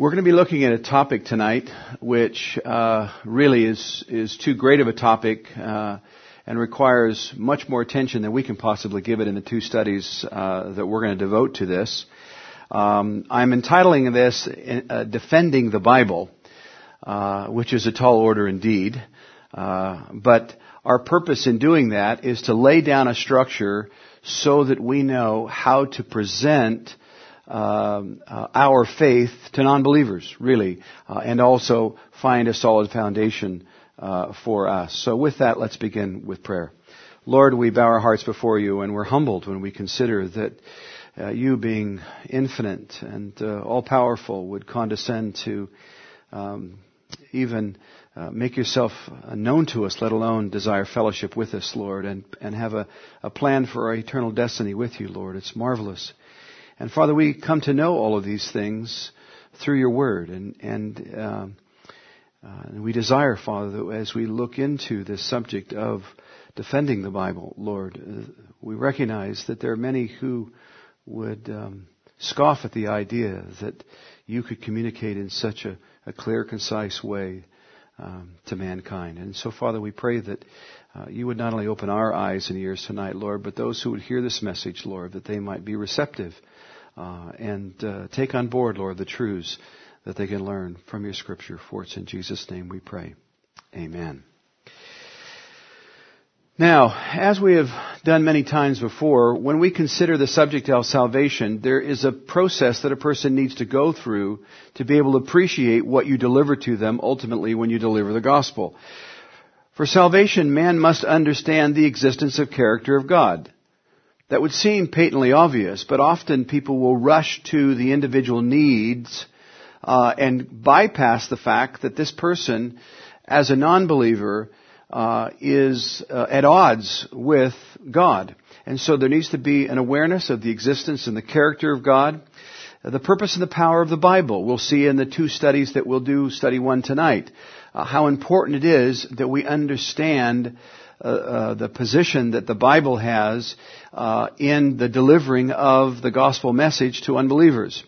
We're going to be looking at a topic tonight, which uh, really is is too great of a topic uh, and requires much more attention than we can possibly give it in the two studies uh, that we're going to devote to this. Um, I'm entitling this uh, "Defending the Bible," uh, which is a tall order indeed. Uh, but our purpose in doing that is to lay down a structure so that we know how to present um, uh, our faith to non-believers, really, uh, and also find a solid foundation uh, for us. So with that, let's begin with prayer. Lord, we bow our hearts before you and we're humbled when we consider that uh, you being infinite and uh, all-powerful would condescend to um, even uh, make yourself known to us, let alone desire fellowship with us, Lord, and, and have a, a plan for our eternal destiny with you, Lord. It's marvelous. And Father, we come to know all of these things through your word. And, and, uh, uh, and we desire, Father, that as we look into this subject of defending the Bible, Lord, uh, we recognize that there are many who would um, scoff at the idea that you could communicate in such a, a clear, concise way um, to mankind. And so, Father, we pray that uh, you would not only open our eyes and ears tonight, Lord, but those who would hear this message, Lord, that they might be receptive uh, and uh, take on board, Lord, the truths that they can learn from your scripture. For it's in Jesus' name we pray. Amen. Now, as we have done many times before, when we consider the subject of salvation, there is a process that a person needs to go through to be able to appreciate what you deliver to them ultimately when you deliver the gospel. For salvation, man must understand the existence of character of God that would seem patently obvious, but often people will rush to the individual needs uh, and bypass the fact that this person, as a non-believer, uh, is uh, at odds with God. And so there needs to be an awareness of the existence and the character of God. The purpose and the power of the Bible. We'll see in the two studies that we'll do, study one tonight, uh, how important it is that we understand the position that the Bible has uh, in the delivering of the gospel message to unbelievers.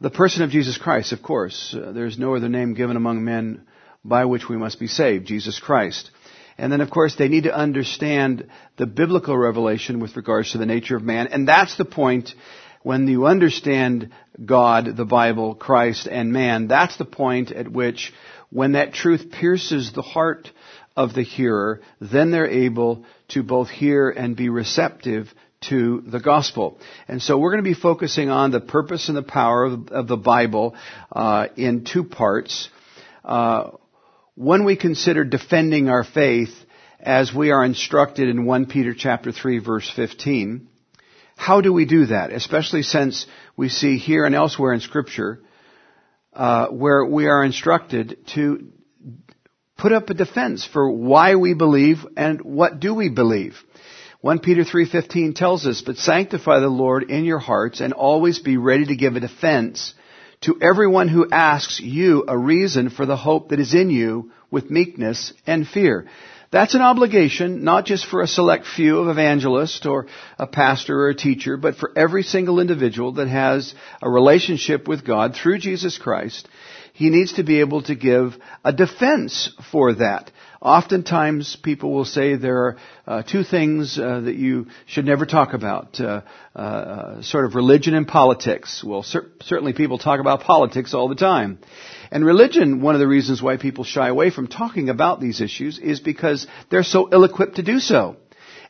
The person of Jesus Christ, of course. Uh, there's no other name given among men by which we must be saved, Jesus Christ. And then, of course, they need to understand the biblical revelation with regards to the nature of man. And that's the point when you understand God, the Bible, Christ, and man, that's the point at which when that truth pierces the heart of the hearer, then they're able to both hear and be receptive to the gospel. And so we're going to be focusing on the purpose and the power of, the Bible uh, in two parts. Uh, when we consider defending our faith as we are instructed in 1 Peter chapter 3 verse 15, how do we do that? Especially since we see here and elsewhere in scripture uh, where we are instructed to put up a defense for why we believe and what do we believe. 1 Peter 3:15 tells us, "But sanctify the Lord in your hearts and always be ready to give a defense to everyone who asks you a reason for the hope that is in you with meekness and fear." That's an obligation, not just for a select few of evangelists or a pastor or a teacher, but for every single individual that has a relationship with God through Jesus Christ he needs to be able to give a defense for that. Oftentimes, people will say there are uh, two things uh, that you should never talk about: uh, uh sort of religion and politics. Well, cer- certainly people talk about politics all the time, and religion. One of the reasons why people shy away from talking about these issues is because they're so ill-equipped to do so,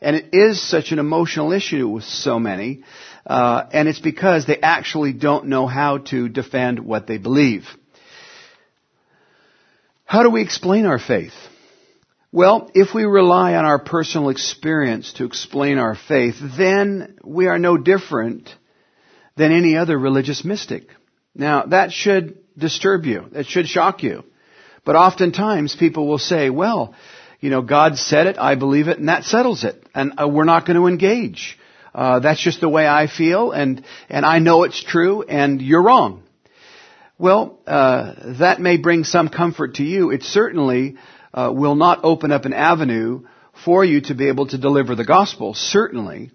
and it is such an emotional issue with so many. Uh, and it's because they actually don't know how to defend what they believe. How do we explain our faith? Well, if we rely on our personal experience to explain our faith, then we are no different than any other religious mystic. Now, that should disturb you. That should shock you. But oftentimes people will say, well, you know, God said it, I believe it, and that settles it. And uh, we're not going to engage. Uh, that's just the way I feel, and, and I know it's true, and you're wrong. Well, uh, that may bring some comfort to you. It certainly uh, will not open up an avenue for you to be able to deliver the gospel, certainly.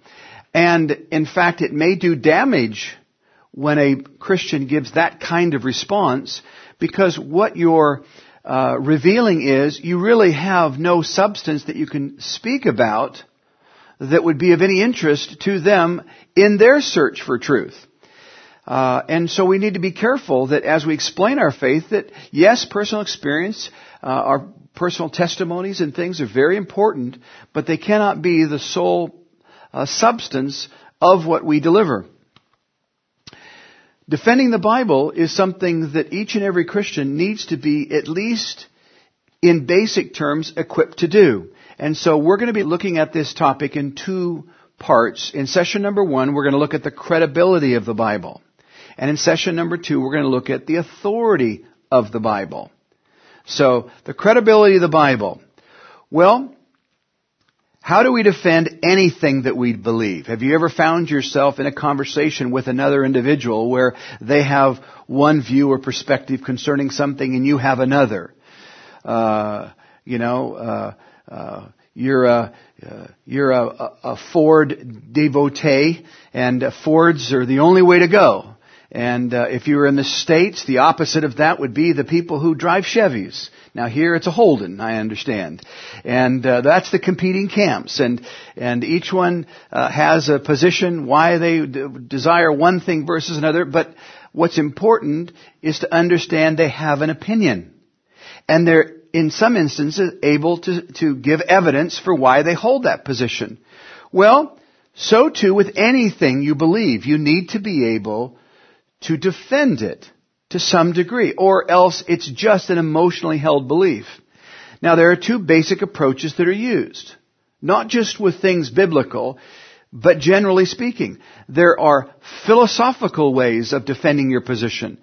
And in fact, it may do damage when a Christian gives that kind of response because what you're uh, revealing is you really have no substance that you can speak about that would be of any interest to them in their search for truth. Uh, and so we need to be careful that as we explain our faith, that yes, personal experience, uh, our personal testimonies and things are very important, but they cannot be the sole uh, substance of what we deliver. Defending the Bible is something that each and every Christian needs to be at least in basic terms equipped to do. And so we're going to be looking at this topic in two parts. In session number one, we're going to look at the credibility of the Bible. And in session number two, we're going to look at the authority of the Bible. So, the credibility of the Bible. Well, how do we defend anything that we believe? Have you ever found yourself in a conversation with another individual where they have one view or perspective concerning something and you have another? Uh, you know, uh, uh, you're a uh, you're a, a, Ford devotee, and Fords are the only way to go. And uh, if you were in the States, the opposite of that would be the people who drive Chevys. Now here it's a Holden, I understand. And uh, that's the competing camps. And, and each one uh, has a position why they d- desire one thing versus another. But what's important is to understand they have an opinion. And they're, in some instances, able to, to give evidence for why they hold that position. Well, so too with anything you believe. You need to be able to defend it to some degree, or else it's just an emotionally held belief. Now there are two basic approaches that are used. Not just with things biblical, but generally speaking. There are philosophical ways of defending your position.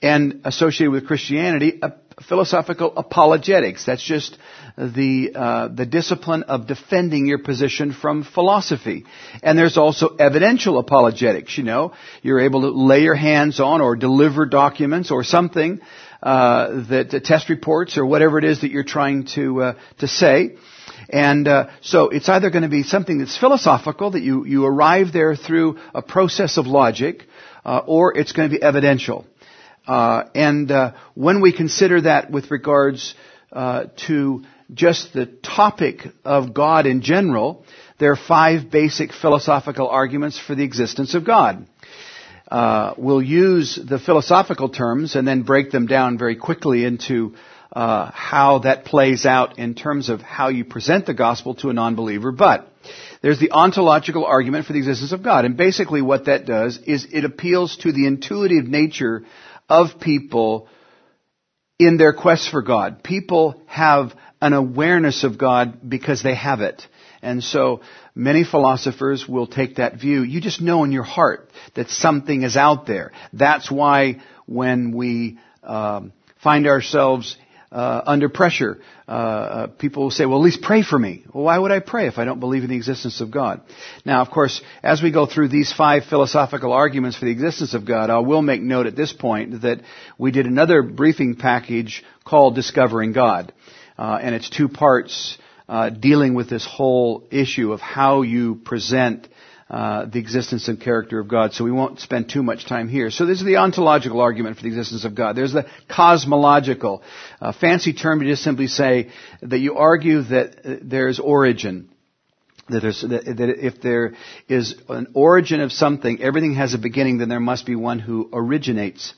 And associated with Christianity, philosophical apologetics. That's just the uh, the discipline of defending your position from philosophy. And there's also evidential apologetics. You know, you're able to lay your hands on or deliver documents or something uh, that uh, test reports or whatever it is that you're trying to uh, to say. And uh, so it's either going to be something that's philosophical that you you arrive there through a process of logic, uh, or it's going to be evidential. Uh, and uh, when we consider that with regards uh, to just the topic of God in general, there are five basic philosophical arguments for the existence of God. Uh, we'll use the philosophical terms and then break them down very quickly into uh, how that plays out in terms of how you present the gospel to a non-believer. But there's the ontological argument for the existence of God, and basically what that does is it appeals to the intuitive nature of people in their quest for God. People have an awareness of God because they have it. And so many philosophers will take that view. You just know in your heart that something is out there. That's why when we um, find ourselves uh, under pressure. Uh, uh, people will say, well, at least pray for me. Well, why would I pray if I don't believe in the existence of God? Now, of course, as we go through these five philosophical arguments for the existence of God, I will make note at this point that we did another briefing package called Discovering God. Uh, and it's two parts uh, dealing with this whole issue of how you present uh, the existence and character of God, so we won't spend too much time here. So this is the ontological argument for the existence of God. There's the cosmological. Uh, fancy term to just simply say that you argue that uh, there's origin. That, that, that if there is an origin of something, everything has a beginning, then there must be one who originates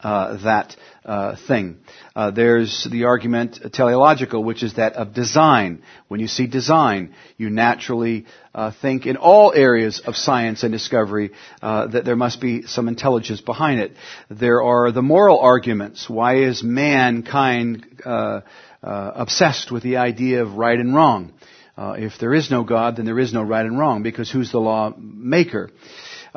uh, that uh, thing. Uh, there's the argument teleological, which is that of design. When you see design, you naturally uh, think in all areas of science and discovery uh, that there must be some intelligence behind it. There are the moral arguments. Why is mankind uh, obsessed with the idea of right and wrong? if there is no God, then there is no right and wrong, because who's the law maker?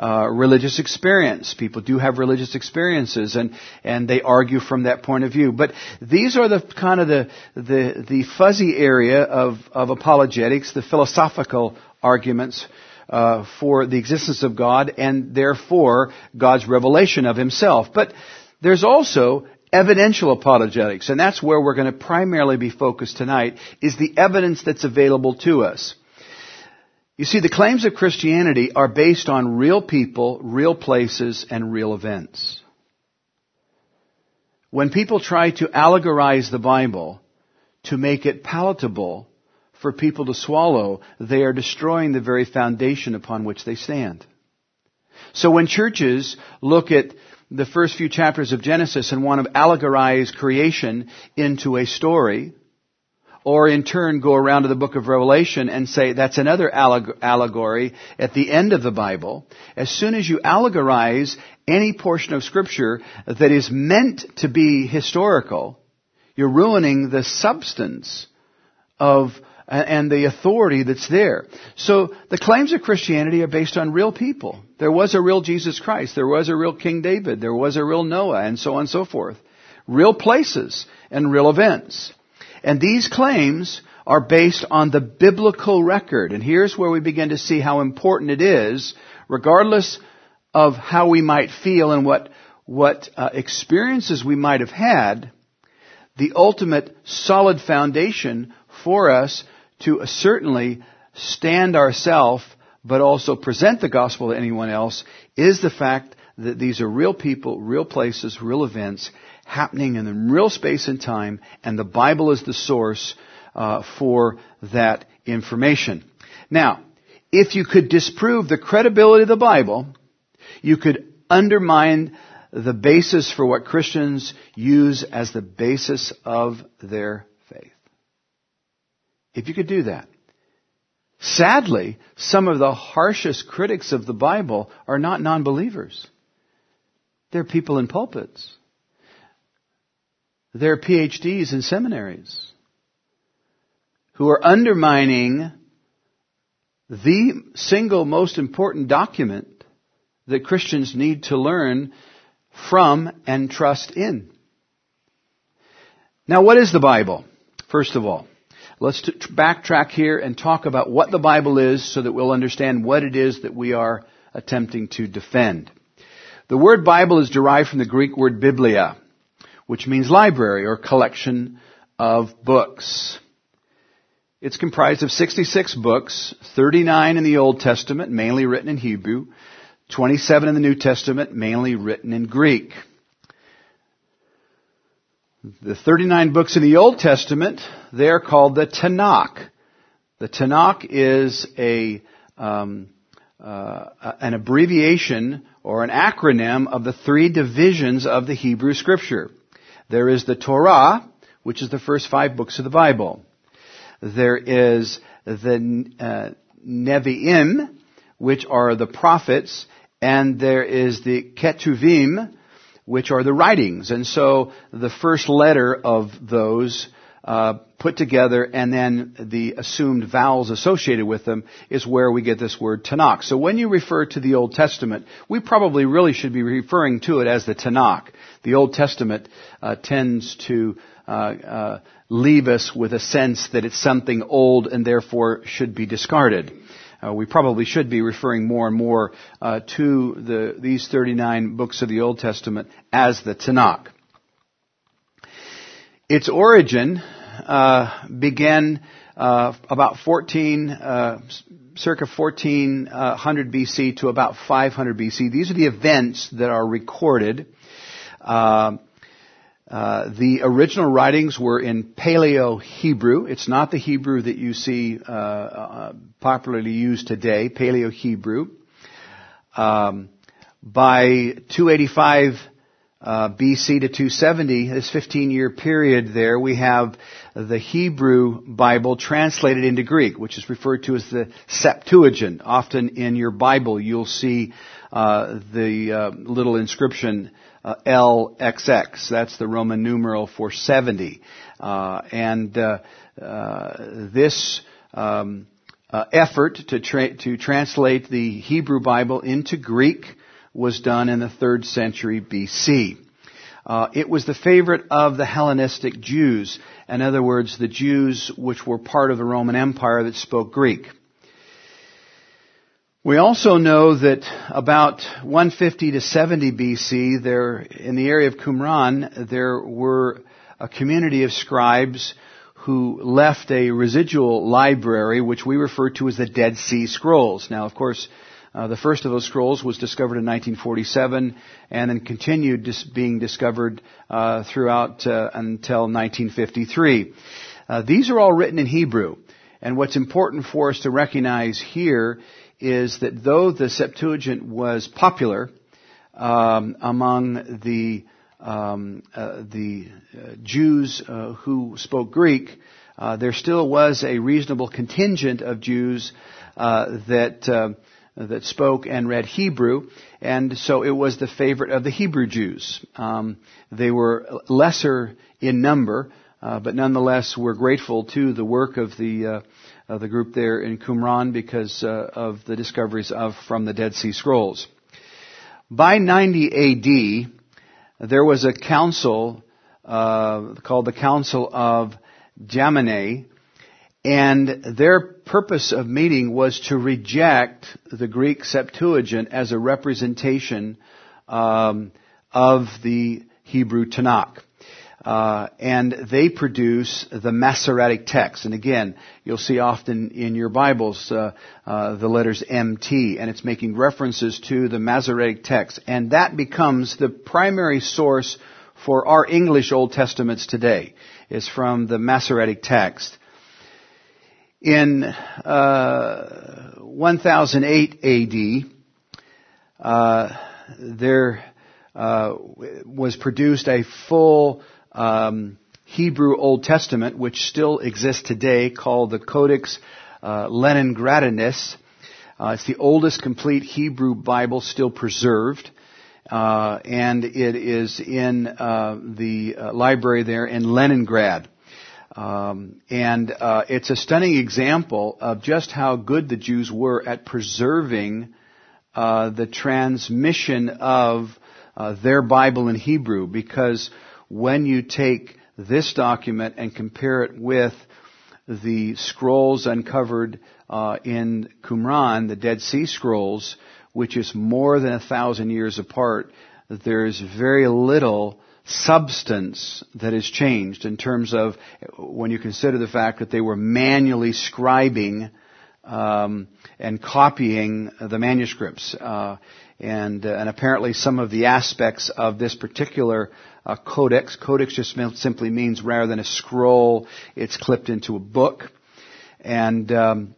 Uh, religious experience. People do have religious experiences, and and they argue from that point of view. But these are the kind of the the, the fuzzy area of of apologetics, the philosophical arguments. Uh, for the existence of God and therefore God's revelation of Himself. But there's also evidential apologetics, and that's where we're going to primarily be focused tonight, is the evidence that's available to us. You see, the claims of Christianity are based on real people, real places, and real events. When people try to allegorize the Bible to make it palatable for people to swallow, they are destroying the very foundation upon which they stand. So when churches look at the first few chapters of Genesis and want to allegorize creation into a story, or in turn go around to the book of Revelation and say that's another allegory at the end of the Bible. As soon as you allegorize any portion of scripture that is meant to be historical, you're ruining the substance of and the authority that's there. So the claims of Christianity are based on real people. There was a real Jesus Christ. There was a real King David. There was a real Noah and so on and so forth. Real places and real events. And these claims are based on the biblical record. And here's where we begin to see how important it is, regardless of how we might feel and what, what uh, experiences we might have had, the ultimate solid foundation for us to certainly stand ourselves, but also present the gospel to anyone else, is the fact that these are real people, real places, real events, happening in the real space and time, and the Bible is the source uh, for that information. Now, if you could disprove the credibility of the Bible, you could undermine the basis for what Christians use as the basis of their faith. If you could do that. Sadly, some of the harshest critics of the Bible are not non-believers. They're people in pulpits their PhDs in seminaries who are undermining the single most important document that Christians need to learn from and trust in. Now, what is the Bible? First of all, let's t- backtrack here and talk about what the Bible is so that we'll understand what it is that we are attempting to defend. The word Bible is derived from the Greek word biblia, which means library or collection of books. It's comprised of 66 books, 39 in the Old Testament, mainly written in Hebrew, 27 in the New Testament, mainly written in Greek. The 39 books in the Old Testament, they are called the Tanakh. The Tanakh is a, um, uh, an abbreviation or an acronym of the three divisions of the Hebrew Scripture. There is the Torah, which is the first five books of the Bible. There is the uh, Nevi'im, which are the prophets, and there is the Ketuvim, which are the writings. And so the first letter of those uh, put together and then the assumed vowels associated with them is where we get this word Tanakh. So when you refer to the Old Testament, we probably really should be referring to it as the Tanakh. The Old Testament uh, tends to uh, uh, leave us with a sense that it's something old and therefore should be discarded. Uh, we probably should be referring more and more uh, to the, these 39 books of the Old Testament as the Tanakh. Its origin uh, began uh, about 14, uh, circa 1400 BC to about 500 BC. These are the events that are recorded. Uh, uh, the original writings were in Paleo Hebrew. It's not the Hebrew that you see uh, popularly used today, Paleo Hebrew. Um, by 285 uh, BC to 270, this 15 year period there, we have the Hebrew Bible translated into Greek, which is referred to as the Septuagint. Often in your Bible you'll see uh, the uh, little inscription uh, LXX. That's the Roman numeral for 70. Uh, and uh, this um, effort to, tra- to translate the Hebrew Bible into Greek was done in the third century BC. Uh, it was the favorite of the Hellenistic Jews. In other words, the Jews which were part of the Roman Empire that spoke Greek. We also know that about 150 to 70 BC, there, in the area of Qumran, there were a community of scribes who left a residual library which we refer to as the Dead Sea Scrolls. Now, of course, uh, the first of those scrolls was discovered in 1947 and then continued dis- being discovered uh, throughout uh, until 1953. Uh, these are all written in Hebrew. And what's important for us to recognize here is that though the Septuagint was popular um, among the um, uh, the uh, Jews who spoke Greek, uh, there still was a reasonable contingent of Jews uh, that uh, that spoke and read Hebrew, and so it was the favorite of the Hebrew Jews. Um, they were lesser in number, but nonetheless were grateful to the work of the the group there in Qumran because of the discoveries of from the Dead Sea Scrolls. By 90 AD, there was a council uh, called the Council of Jamnia, and their purpose of meeting was to reject the Greek Septuagint as a representation um, of the Hebrew Tanakh. Uh, and they produce the Masoretic text. And again, you'll see often in your Bibles uh, uh, the letters MT, and it's making references to the Masoretic text, and that becomes the primary source for our English Old Testaments today. Is from the Masoretic text. In uh, 1008 AD, uh, there uh, was produced a full um, Hebrew Old Testament, which still exists today, called the Codex uh, Leningradiensis. Uh, it's the oldest complete Hebrew Bible still preserved. Uh, and it is in uh, the uh, library there in Leningrad. Um, and uh, it's a stunning example of just how good the Jews were at preserving the transmission of their Bible in Hebrew, because when you take this document and compare it with the scrolls uncovered uh, in Qumran, the Dead Sea Scrolls, which is more than a thousand years apart, there's very little substance that has changed in terms of when you consider the fact that they were manually scribing um, and copying the manuscripts. Uh, and, uh, and apparently some of the aspects of this particular uh, codex, codex just simply means rather than a scroll, it's clipped into a book. And um,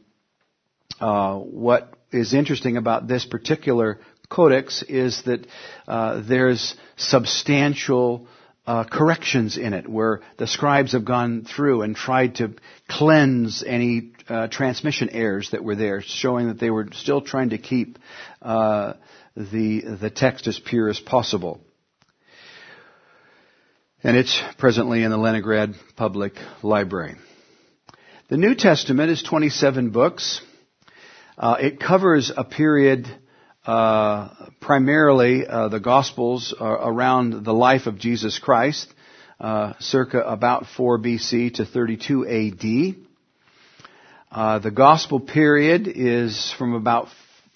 uh, what is interesting about this particular codex is that uh, there's substantial uh, corrections in it, where the scribes have gone through and tried to cleanse any uh, transmission errors that were there, showing that they were still trying to keep uh, the, the text as pure as possible. And it's presently in the Leningrad Public Library. The New Testament is 27 books. Uh, it covers a period, uh, primarily uh, the Gospels around the life of Jesus Christ, uh, circa about 4 BC to 32 AD. Uh, the Gospel period is from about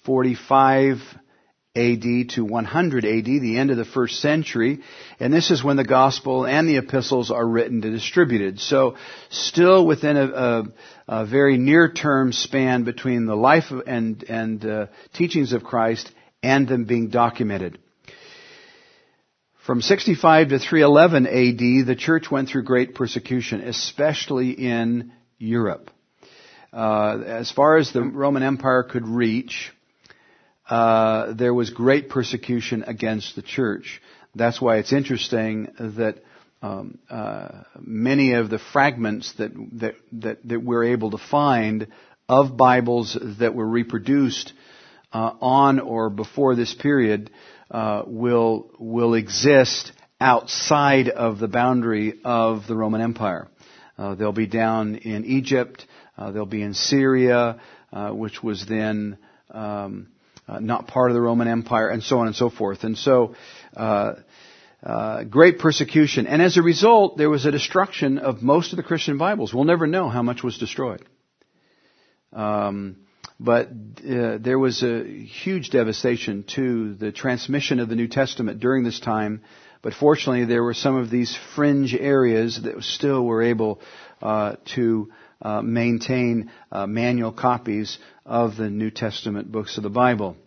45 AD to 100 AD, the end of the first century. And this is when the gospel and the epistles are written and distributed. So still within a, a, a very near term span between the life and, and uh, teachings of Christ and them being documented. From 65 to 311 AD, the church went through great persecution, especially in Europe. Uh, as far as the Roman Empire could reach, uh, there was great persecution against the church. That's why it's interesting that um, uh, many of the fragments that, that, that that we're able to find of Bibles that were reproduced uh, on or before this period uh, will will exist outside of the boundary of the Roman Empire. Uh, they'll be down in Egypt. they'll be in Syria, which was then um, uh, not part of the Roman Empire, and so on and so forth. And so, uh, uh, great persecution. And as a result, there was a destruction of most of the Christian Bibles. We'll never know how much was destroyed. Um, but uh, there was a huge devastation to the transmission of the New Testament during this time But fortunately, there were some of these fringe areas that still were able uh, to uh, maintain uh, manual copies of the New Testament books of the Bible.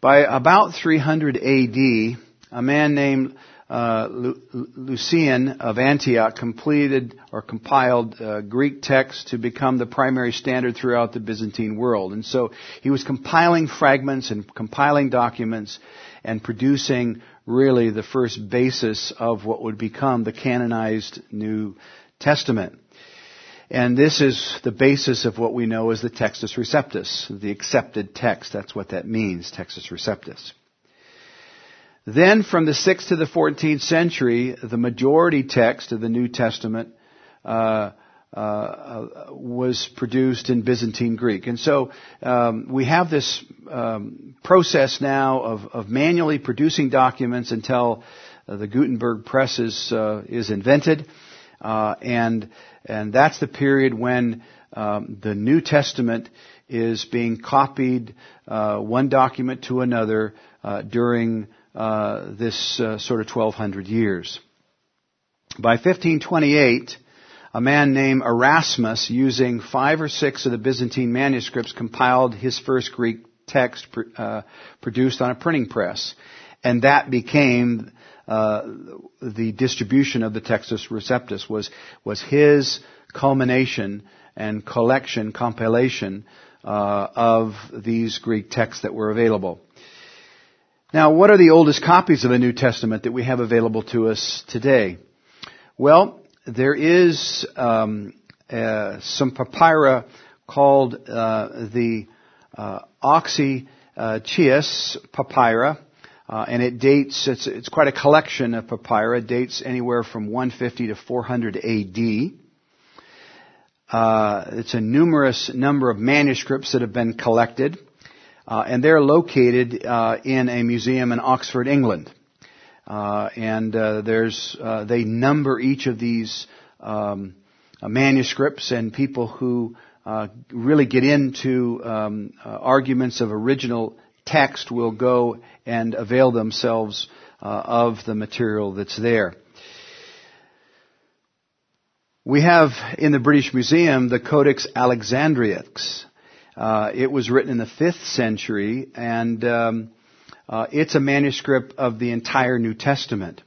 By about 300 AD, a man named uh, Lucian of Antioch completed or compiled uh, Greek text to become the primary standard throughout the Byzantine world. And so he was compiling fragments and compiling documents and producing really the first basis of what would become the canonized New Testament. And this is the basis of what we know as the Textus Receptus, the accepted text. That's what that means, Textus Receptus. Then from the 6th to the 14th century, the majority text of the New Testament uh, uh, was produced in Byzantine Greek. And so um, we have this um, process now of, of, manually producing documents until uh, the Gutenberg press is, uh, is invented. Uh, and, and that's the period when um, the New Testament is being copied uh, one document to another during uh, this uh, sort of 1200 years. By 1528, a man named Erasmus, using five or six of the Byzantine manuscripts, compiled his first Greek text uh, produced on a printing press. And that became uh, the distribution of the Textus Receptus was was his culmination and collection compilation uh, of these Greek texts that were available. Now, what are the oldest copies of the New Testament that we have available to us today? Well, there is um, uh, some papyri called uh, the uh, Oxyrhynchus papyri, uh, and it dates. It's, it's, quite a collection of papyri. It dates anywhere from 150 to 400 A.D. Uh, it's a numerous number of manuscripts that have been collected. Uh, and they're located uh, in a museum in Oxford, England. Uh, and uh, there's uh, they number each of these um, manuscripts, and people who really get into um, arguments of original text will go and avail themselves of the material that's there. We have in the British Museum the Codex Alexandrinus. Uh, it was written in the fifth century, and um, uh, it's a manuscript of the entire New Testament.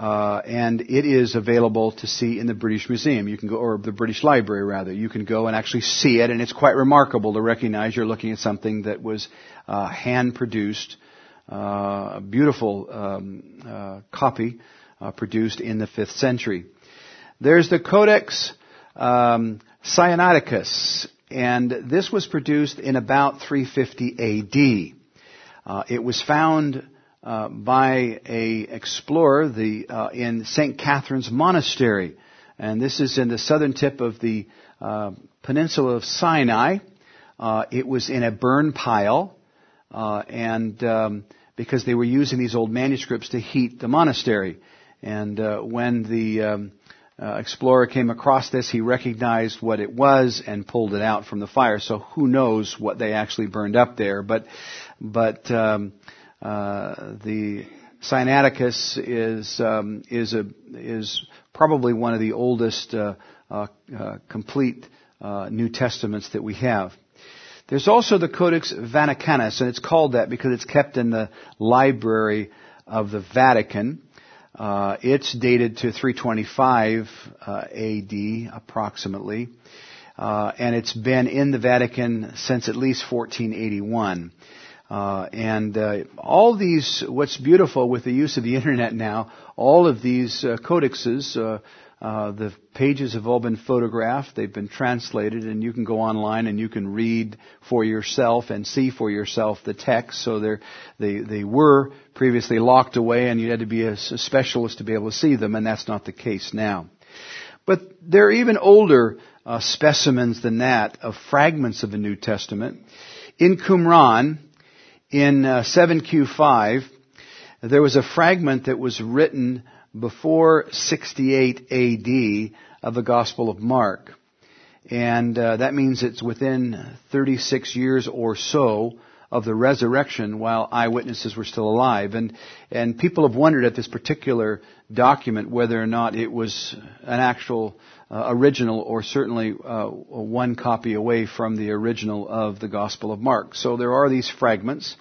Uh, and it is available to see in the British Museum. You can go, or the British Library rather. You can go and actually see it, and it's quite remarkable to recognize you're looking at something that was uh, hand produced, uh, a beautiful um, uh, copy produced in the fifth century. There's the Codex um, Sinaiticus, and this was produced in about 350 AD. Uh, it was found uh, by a explorer the, uh, in St. Catherine's Monastery, and this is in the southern tip of the uh, peninsula of Sinai. Uh, it was in a burn pile, uh, and um, because they were using these old manuscripts to heat the monastery, and when the um, uh, explorer came across this, he recognized what it was and pulled it out from the fire. So who knows what they actually burned up there? But but um, uh, the Sinaiticus is um, is a is probably one of the oldest uh, uh, uh complete uh, New Testaments that we have. There's also the Codex Vaticanus, and it's called that because it's kept in the library of the Vatican. Uh, it's dated to 325 uh, AD approximately, uh, and it's been in the Vatican since at least 1481. Uh, and uh, all these, what's beautiful with the use of the internet now, all of these uh, codexes uh, the pages have all been photographed, they've been translated, and you can go online and you can read for yourself and see for yourself the text. So they they were previously locked away, and you had to be a, a specialist to be able to see them, and that's not the case now. But there are even older uh, specimens than that of fragments of the New Testament. In Qumran, in uh, 7Q5, there was a fragment that was written before 68 AD of the Gospel of Mark. And uh, that means it's within 36 years or so of the resurrection while eyewitnesses were still alive. And, and people have wondered at this particular document whether or not it was an actual uh, original or certainly uh, one copy away from the original of the Gospel of Mark. So there are these fragments.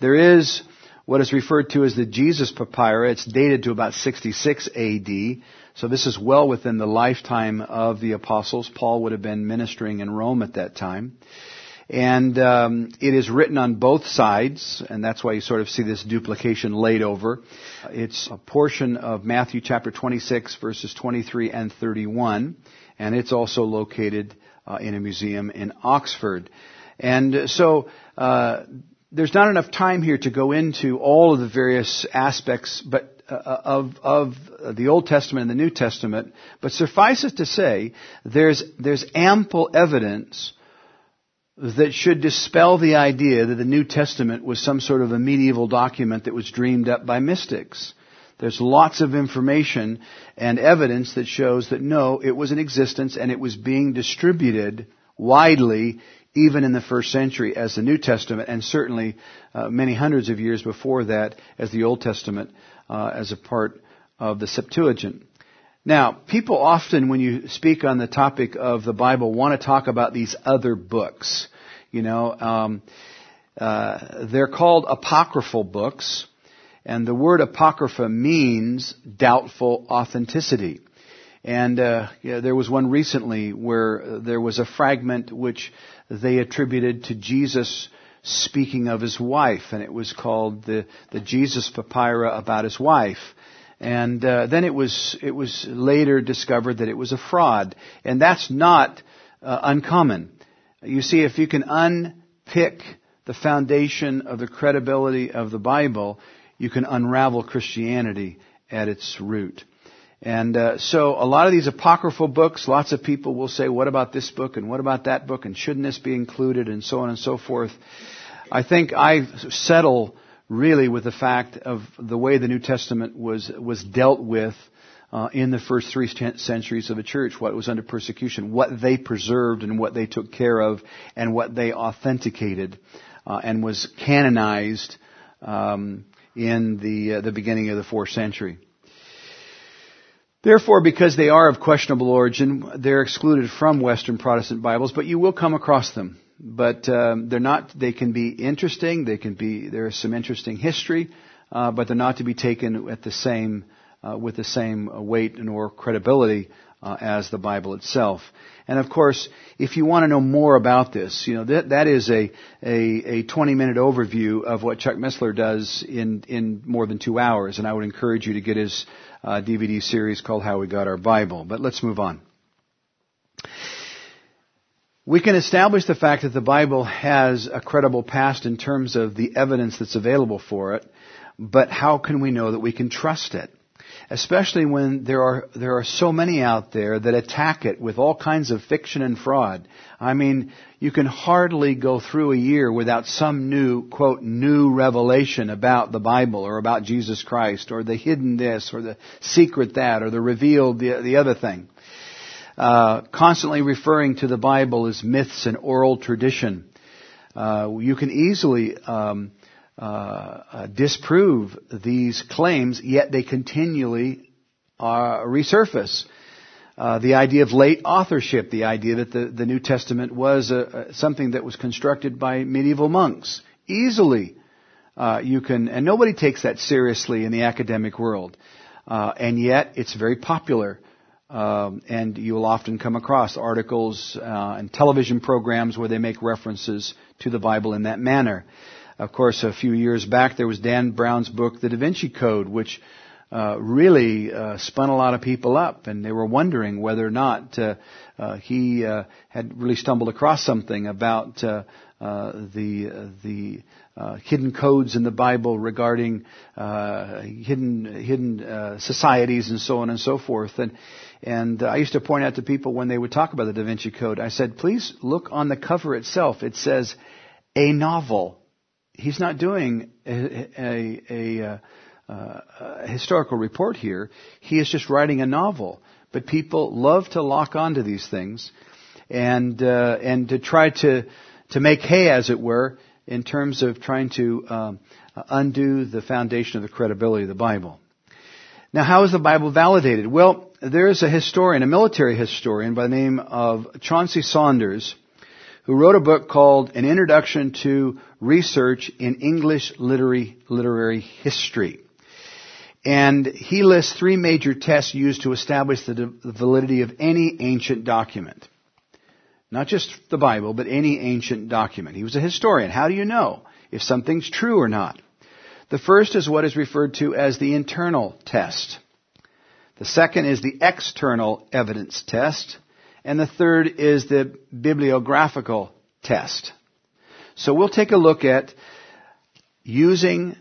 There is what is referred to as the Jesus papyri. It's dated to about 66 AD. So this is well within the lifetime of the apostles. Paul would have been ministering in Rome at that time. And um, it is written on both sides, and that's why you sort of see this duplication laid over. It's a portion of Matthew chapter 26, verses 23 and 31, and it's also located uh, in a museum in Oxford. And so uh, there's not enough time here to go into all of the various aspects, but uh, of, of the Old Testament and the New Testament, but suffice it to say, there's, there's ample evidence that should dispel the idea that the New Testament was some sort of a medieval document that was dreamed up by mystics. There's lots of information and evidence that shows that no, it was in existence and it was being distributed widely even in the first century as the New Testament and certainly uh, many hundreds of years before that as the Old Testament uh, as a part of the Septuagint. Now, people often, when you speak on the topic of the Bible, want to talk about these other books. You know, um, uh, they're called apocryphal books, and the word apocrypha means doubtful authenticity. And uh, yeah, there was one recently where there was a fragment which they attributed to Jesus speaking of his wife, and it was called the the Jesus papyra about his wife. And uh, then it was it was later discovered that it was a fraud, and that's not uh, uncommon. You see, if you can unpick the foundation of the credibility of the Bible, you can unravel Christianity at its root. And uh, so a lot of these apocryphal books, lots of people will say, what about this book and what about that book and shouldn't this be included and so on and so forth. I think I settle really with the fact of the way the New Testament was, was dealt with uh, in the first three centuries of the church, what was under persecution, what they preserved and what they took care of, and what they authenticated, uh, and was canonized um, in the uh, the beginning of the fourth century. Therefore, because they are of questionable origin, they're excluded from Western Protestant Bibles, but you will come across them but um, they're not. They can be interesting. They can be. There is some interesting history, uh, but they're not to be taken at the same uh, with the same weight nor credibility uh, as the Bible itself. And of course, if you want to know more about this, you know that that is a a, a 20 minute overview of what Chuck Missler does in in more than two hours. And I would encourage you to get his DVD uh, series called How We Got Our Bible. But let's move on. We can establish the fact that the Bible has a credible past in terms of the evidence that's available for it, but how can we know that we can trust it? Especially when there are, there are so many out there that attack it with all kinds of fiction and fraud. I mean, you can hardly go through a year without some new, quote, new revelation about the Bible or about Jesus Christ or the hidden this or the secret that or the revealed the, the other thing. Uh, constantly referring to the Bible as myths and oral tradition. Uh, you can easily um, uh, uh disprove these claims, yet they continually uh, resurface. the idea of late authorship, the idea that the, the New Testament was something that was constructed by medieval monks, easily you can, and nobody takes that seriously in the academic world. and yet, it's very popular. Um, and you will often come across articles uh, and television programs where they make references to the Bible in that manner. Of course, a few years back there was Dan Brown's book, The Da Vinci Code, which uh, really uh, spun a lot of people up, and they were wondering whether or not uh, uh, he uh, had really stumbled across something about the the hidden codes in the Bible regarding hidden hidden societies and so on and so forth, and and uh, I used to point out to people when they would talk about the Da Vinci Code, I said, please look on the cover itself. It says a novel. He's not doing a, a, a, uh, a historical report here. He is just writing a novel. But people love to lock onto these things and, uh, and to try to, to make hay, as it were, in terms of trying to um, undo the foundation of the credibility of the Bible. Now, how is the Bible validated? Well, there is a historian, a military historian by the name of Chauncey Sanders, who wrote a book called An Introduction to Research in English Literary, Literary History. And he lists three major tests used to establish the validity of any ancient document. Not just the Bible, but any ancient document. He was a historian. How do you know if something's true or not? The first is what is referred to as the internal test. The second is the external evidence test. And the third is the bibliographical test. So we'll take a look at using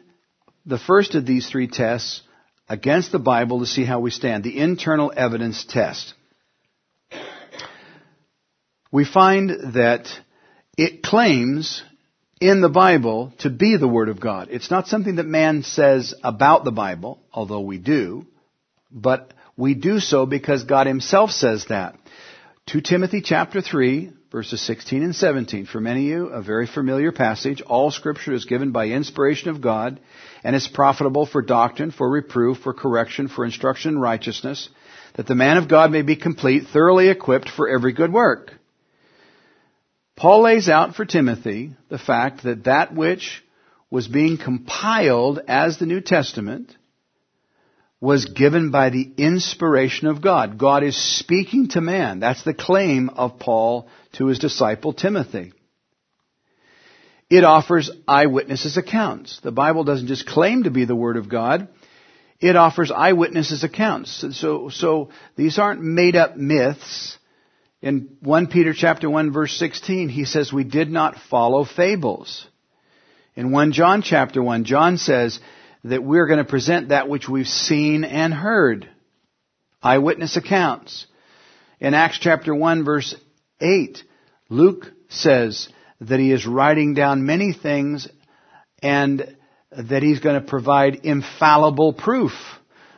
the first of these three tests against the Bible to see how we stand. The internal evidence test. We find that it claims in the Bible to be the Word of God. It's not something that man says about the Bible, although we do, but we do so because God himself says that. 2 Timothy chapter 3, verses 16 and 17. For many of you, a very familiar passage. All scripture is given by inspiration of God and is profitable for doctrine, for reproof, for correction, for instruction in righteousness, that the man of God may be complete, thoroughly equipped for every good work. Paul lays out for Timothy the fact that that which was being compiled as the New Testament was given by the inspiration of God. God is speaking to man. That's the claim of Paul to his disciple Timothy. It offers eyewitnesses accounts. The Bible doesn't just claim to be the Word of God. It offers eyewitnesses accounts. So, so these aren't made up myths. In 1 Peter chapter 1 verse 16, he says, we did not follow fables. In 1 John chapter 1, John says that we're going to present that which we've seen and heard. Eyewitness accounts. In Acts chapter 1 verse 8, Luke says that he is writing down many things and that he's going to provide infallible proof.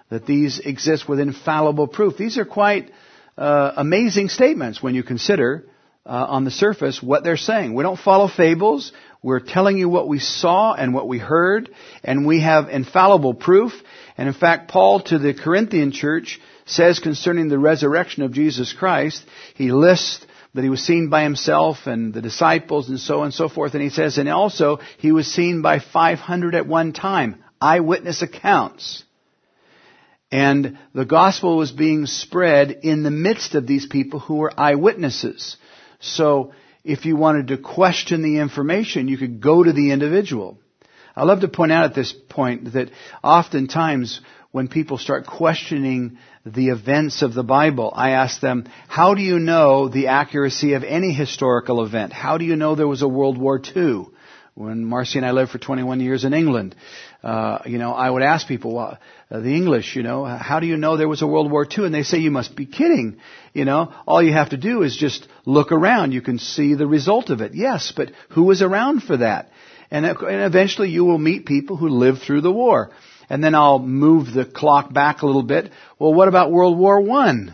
That these exist with infallible proof. These are quite uh, amazing statements when you consider uh, on the surface what they're saying. We don't follow fables. We're telling you what we saw and what we heard, and we have infallible proof. And in fact, Paul to the Corinthian church says concerning the resurrection of Jesus Christ, he lists that he was seen by himself and the disciples and so on and so forth. And he says, and also he was seen by 500 at one time. Eyewitness accounts. And the gospel was being spread in the midst of these people who were eyewitnesses. So if you wanted to question the information, you could go to the individual. I love to point out at this point that oftentimes when people start questioning the events of the Bible, I ask them, how do you know the accuracy of any historical event? How do you know there was a World War II? When Marcy and I lived for 21 years in England, uh, you know, I would ask people, well, uh, the English, you know, how do you know there was a World War II? And they say, you must be kidding. You know, all you have to do is just look around. You can see the result of it. Yes, but who was around for that? And, and eventually you will meet people who lived through the war. And then I'll move the clock back a little bit. Well, what about World War One?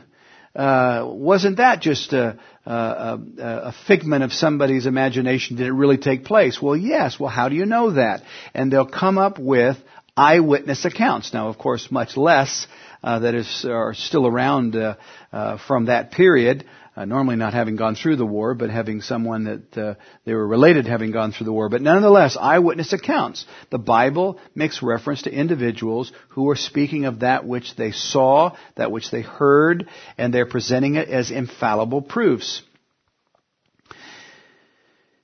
Uh, wasn't that just a, a, a, figment of somebody's imagination? Did it really take place? Well, yes. Well, how do you know that? And they'll come up with eyewitness accounts. Now, of course, much less uh, that is are still around uh, uh, from that period. Uh, normally not having gone through the war, but having someone that uh, they were related having gone through the war. But nonetheless, eyewitness accounts. The Bible makes reference to individuals who are speaking of that which they saw, that which they heard, and they're presenting it as infallible proofs.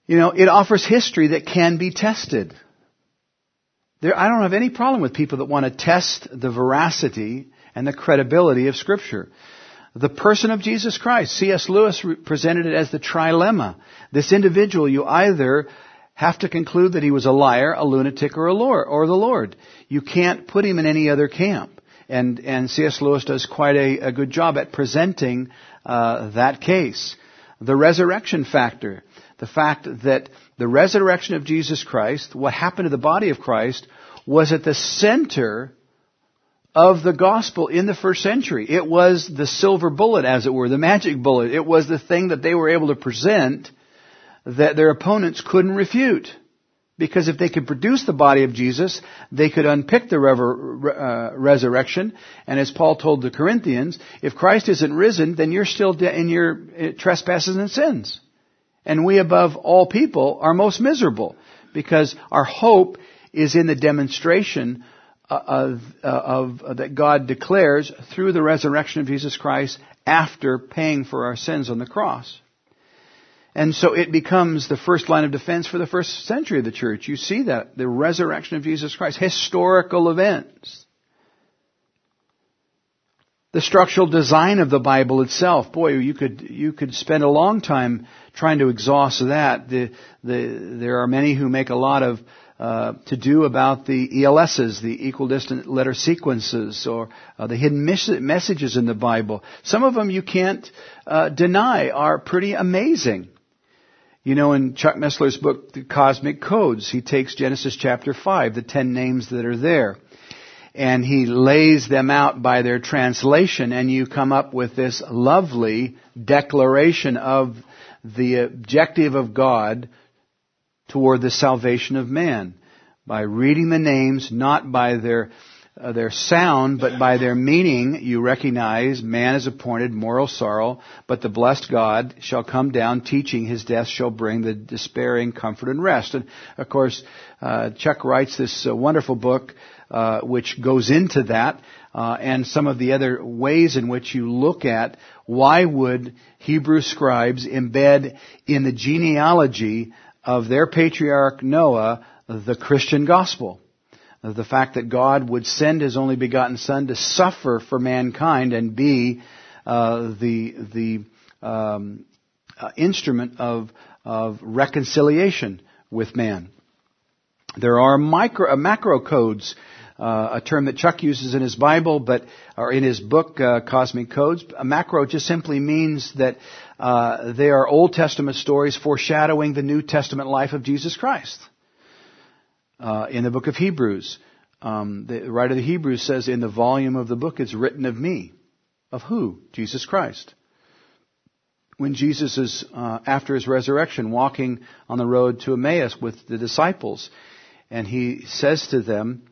You know, it offers history that can be tested. There, I don't have any problem with people that want to test the veracity and the credibility of Scripture. The person of Jesus Christ. C.S. Lewis presented it as the trilemma. This individual, you either have to conclude that he was a liar, a lunatic, or a Lord, or the Lord. You can't put him in any other camp. And, and C.S. Lewis does quite a, a good job at presenting uh, that case. The resurrection factor the fact that the resurrection of Jesus Christ, what happened to the body of Christ, was at the center of the gospel in the first century. It was the silver bullet, as it were, the magic bullet. It was the thing that they were able to present that their opponents couldn't refute. Because if they could produce the body of Jesus, they could unpick the rever- uh, resurrection. And as Paul told the Corinthians, if Christ isn't risen, then you're still in your uh, trespasses and sins. And we above all people are most miserable because our hope is in the demonstration uh, of, uh, of, of, that God declares through the resurrection of Jesus Christ after paying for our sins on the cross. And so it becomes the first line of defense for the first century of the church. You see that, the resurrection of Jesus Christ, historical events. The structural design of the Bible itself, boy, you could, you could spend a long time trying to exhaust that. The, the, there are many who make a lot of uh, to do about the ELSs, the equidistant letter sequences, or uh, the hidden mes- messages in the Bible. Some of them you can't uh, deny are pretty amazing. You know, in Chuck Missler's book, The Cosmic Codes, he takes Genesis chapter 5, the ten names that are there, and he lays them out by their translation, and you come up with this lovely declaration of the objective of God toward the salvation of man. By reading the names, not by their uh, their sound, but by their meaning you recognize man is appointed moral sorrow, but the blessed God shall come down teaching his death shall bring the despairing comfort and rest. And of course, uh, Chuck writes this uh, wonderful book, uh, which goes into that, uh, and some of the other ways in which you look at why would Hebrew scribes embed in the genealogy of their patriarch Noah the Christian gospel the fact that God would send His only begotten Son to suffer for mankind and be uh, the the um, uh, instrument of of reconciliation with man. There are micro uh, macro codes. Uh, a term that Chuck uses in his Bible, but or in his book uh, Cosmic Codes. A macro just simply means that uh, they are Old Testament stories foreshadowing the New Testament life of Jesus Christ uh, in the book of Hebrews. Um, the writer of the Hebrews says, in the volume of the book, it's written of me. Of who? Jesus Christ. When Jesus is, uh, after his resurrection, walking on the road to Emmaus with the disciples, and he says to them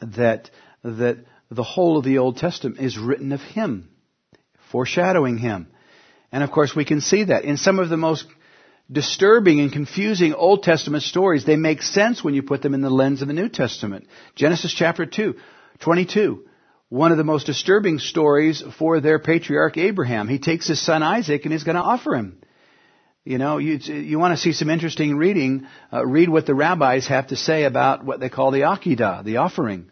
that, that the whole of the Old Testament is written of him, foreshadowing him. And of course we can see that in some of the most disturbing and confusing Old Testament stories, they make sense when you put them in the lens of the New Testament. Genesis chapter 2, 22. One of the most disturbing stories for their patriarch Abraham. He takes his son Isaac and he's going to offer him. You know, you, you want to see some interesting reading, uh, read what the rabbis have to say about what they call the Akedah, the offering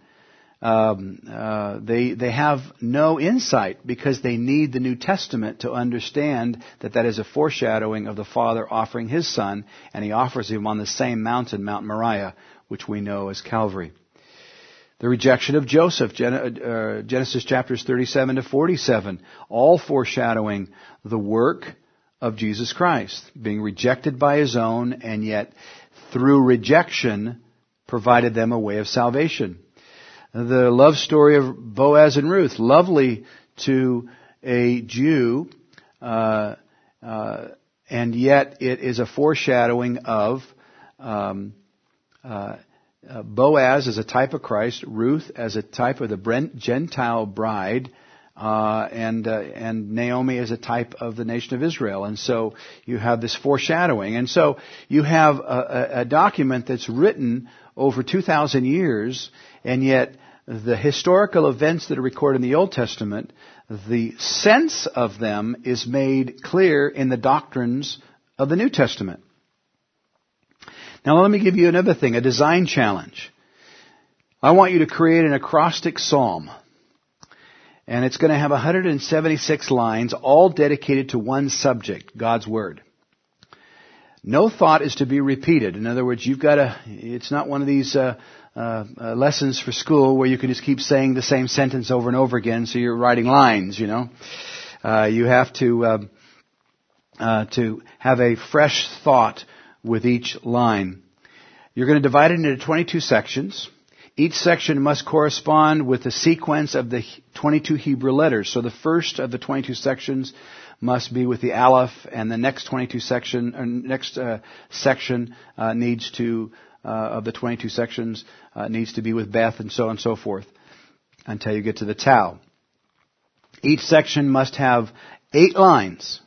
um, uh, they they have no insight because they need the New Testament to understand that that is a foreshadowing of the Father offering His Son, and He offers Him on the same mountain, Mount Moriah, which we know as Calvary. The rejection of Joseph, uh, Genesis chapters 37 to 47, all foreshadowing the work of Jesus Christ, being rejected by His own, and yet through rejection provided them a way of salvation. The love story of Boaz and Ruth, lovely to a Jew, uh, uh, and yet it is a foreshadowing of um, uh, uh Boaz as a type of Christ, Ruth as a type of the Gentile bride, uh, and uh, and Naomi is a type of the nation of Israel. And so you have this foreshadowing, and so you have a, a document that's written over 2,000 years, and yet the historical events that are recorded in the Old Testament, the sense of them is made clear in the doctrines of the New Testament. Now let me give you another thing, a design challenge. I want you to create an acrostic psalm. And it's going to have 176 lines, all dedicated to one subject, God's Word. No thought is to be repeated. In other words, you've got to, it's not one of these uh, uh, uh, lessons for school where you can just keep saying the same sentence over and over again, so you're writing lines. You know, uh, you have to um, uh, to have a fresh thought with each line. You're going to divide it into 22 sections. Each section must correspond with the sequence of the 22 Hebrew letters. So the first of the 22 sections must be with the Aleph, and the next 22 section, or next uh, section uh, needs to uh, of the 22 sections uh, needs to be with Beth, and so on and so forth, until you get to the Tau. Each section must have eight lines,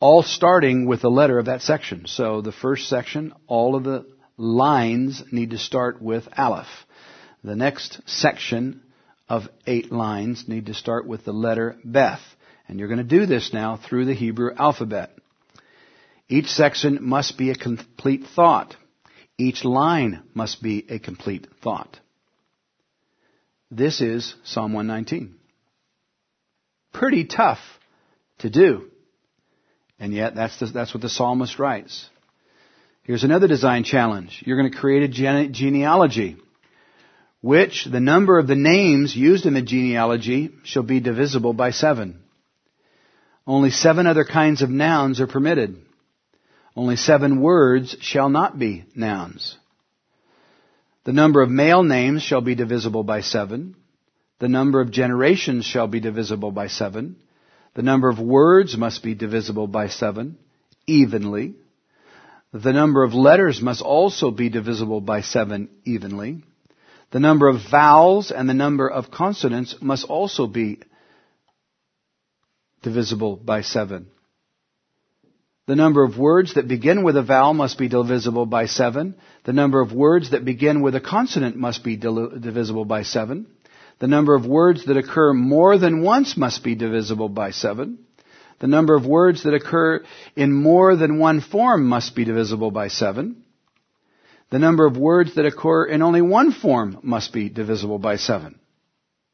all starting with the letter of that section. So the first section, all of the lines need to start with Aleph. The next section of eight lines need to start with the letter Beth. And you're going to do this now through the Hebrew alphabet. Each section must be a complete thought. Each line must be a complete thought. This is Psalm 119. Pretty tough to do. And yet that's, the, that's what the psalmist writes. Here's another design challenge. You're going to create a gene- genealogy, which the number of the names used in the genealogy shall be divisible by seven. Only seven other kinds of nouns are permitted. Only seven words shall not be nouns. The number of male names shall be divisible by seven. The number of generations shall be divisible by seven. The number of words must be divisible by seven, evenly. The number of letters must also be divisible by seven evenly. The number of vowels and the number of consonants must also be divisible by seven. The number of words that begin with a vowel must be divisible by seven. The number of words that begin with a consonant must be divisible by seven. The number of words that occur more than once must be divisible by seven. The number of words that occur in more than one form must be divisible by seven. The number of words that occur in only one form must be divisible by seven.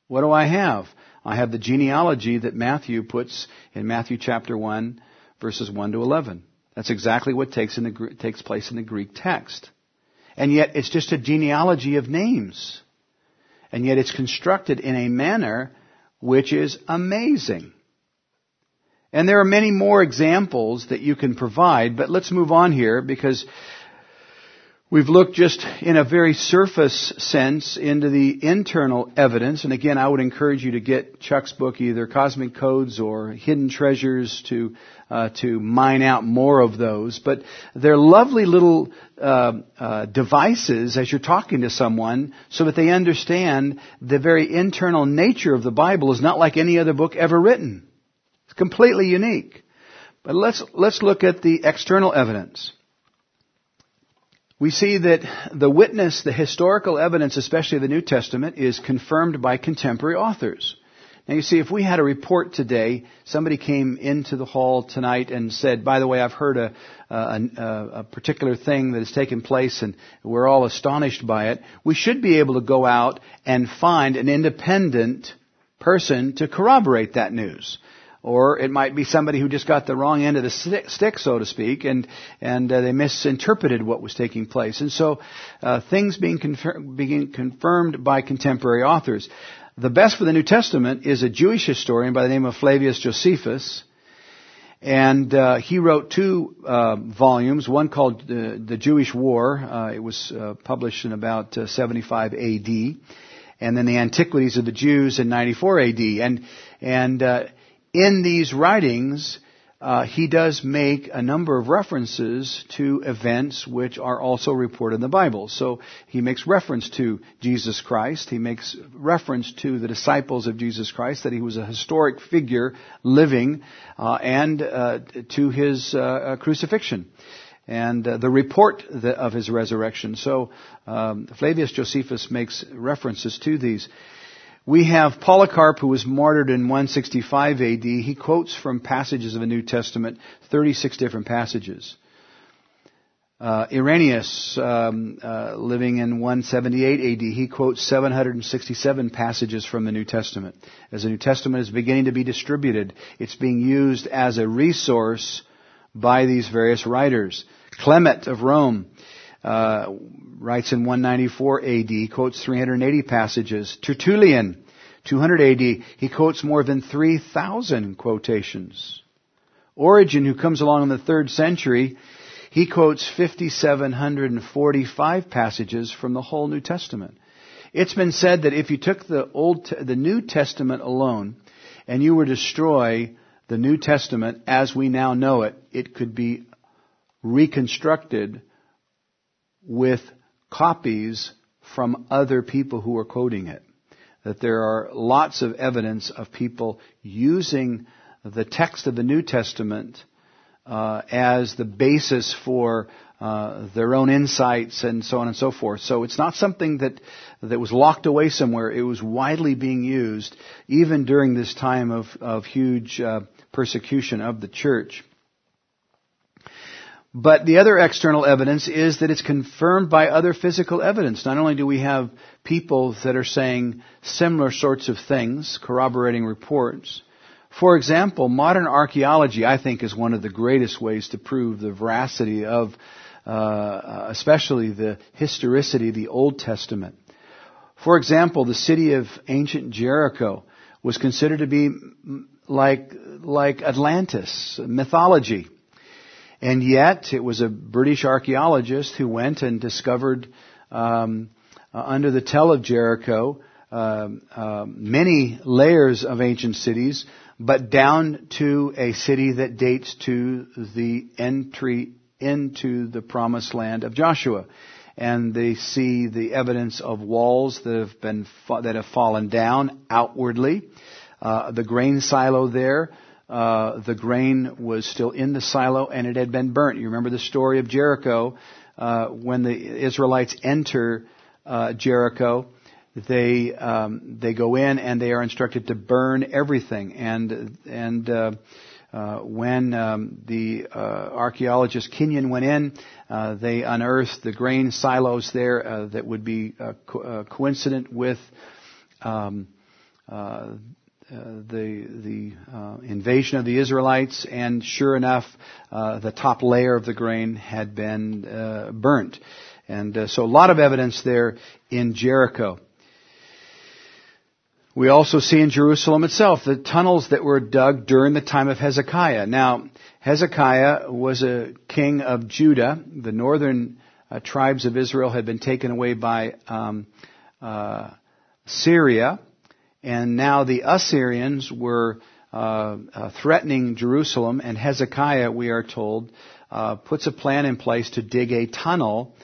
What do I have? I have the genealogy that Matthew puts in Matthew chapter 1 verses 1 to 11. That's exactly what takes, the, takes place in the Greek text. And yet it's just a genealogy of names. And yet it's constructed in a manner which is amazing. And there are many more examples that you can provide, but let's move on here because we've looked just in a very surface sense into the internal evidence. And again, I would encourage you to get Chuck's book, either Cosmic Codes or Hidden Treasures, to uh, to mine out more of those. But they're lovely little uh, uh, devices as you're talking to someone, so that they understand the very internal nature of the Bible is not like any other book ever written completely unique. But let's, let's look at the external evidence. We see that the witness, the historical evidence, especially the New Testament, is confirmed by contemporary authors. Now you see, if we had a report today, somebody came into the hall tonight and said, by the way, I've heard a, a, a, particular thing that has taken place and we're all astonished by it, we should be able to go out and find an independent person to corroborate that news or it might be somebody who just got the wrong end of the stick, so to speak, and and uh, they misinterpreted what was taking place. And so, uh, things being, being confirmed by contemporary authors. The best for the New Testament is a Jewish historian by the name of Flavius Josephus, and uh, he wrote two uh, volumes. One called uh, "The Jewish War." Uh, it was published in about 75 A.D., and then the Antiquities of the Jews in 94 A.D. And and in these writings, uh, he does make a number of references to events which are also reported in the Bible. So he makes reference to Jesus Christ. He makes reference to the disciples of Jesus Christ, that he was a historic figure living, uh, and uh, to his uh, uh, crucifixion and uh, the report of his resurrection. So um, Flavius Josephus makes references to these. We have Polycarp, who was martyred in 165 AD. He quotes from passages of the New Testament, 36 different passages. Uh, Irenaeus, um, uh, living in 178 AD, he quotes 767 passages from the New Testament. As the New Testament is beginning to be distributed, it's being used as a resource by these various writers. Clement of Rome, uh, writes in 194 AD, quotes 380 passages. Tertullian, 200 AD, he quotes more than 3,000 quotations. Origen, who comes along in the third century, he quotes 5,745 passages from the whole New Testament. It's been said that if you took the Old, the New Testament alone, and you were to destroy the New Testament as we now know it, it could be reconstructed with copies from other people who are quoting it. That there are lots of evidence of people using the text of the New Testament uh, as the basis for uh, their own insights and so on and so forth. So it's not something that that was locked away somewhere. It was widely being used even during this time of of huge uh, persecution of the church. But the other external evidence is that it's confirmed by other physical evidence. Not only do we have people that are saying similar sorts of things, corroborating reports. For example, modern archaeology, I think, is one of the greatest ways to prove the veracity of, uh, especially the historicity of the Old Testament. For example, the city of ancient Jericho was considered to be like, like Atlantis, mythology. And yet, it was a British archaeologist who went and discovered um, uh, under the Tell of Jericho uh, uh, many layers of ancient cities, but down to a city that dates to the entry into the promised land of Joshua. And they see the evidence of walls that have been that have fallen down outwardly. Uh, the grain silo there uh, the grain was still in the silo and it had been burnt. You remember the story of Jericho uh, when the Israelites enter uh, Jericho. They um, they go in and they are instructed to burn everything. And and uh, uh, when um, the uh, archaeologist Kenyon went in, uh, they unearthed the grain silos there that would be co- coincident with um, uh, the the uh, invasion of the Israelites, and sure enough, uh, the top layer of the grain had been uh, burnt, and uh, so a lot of evidence there in Jericho. We also see in Jerusalem itself the tunnels that were dug during the time of Hezekiah. Now, Hezekiah was a king of Judah. The northern tribes of Israel had been taken away by um, Syria and now the Assyrians were uh, uh, threatening Jerusalem, and Hezekiah, we are told, uh, puts a plan in place to dig a tunnel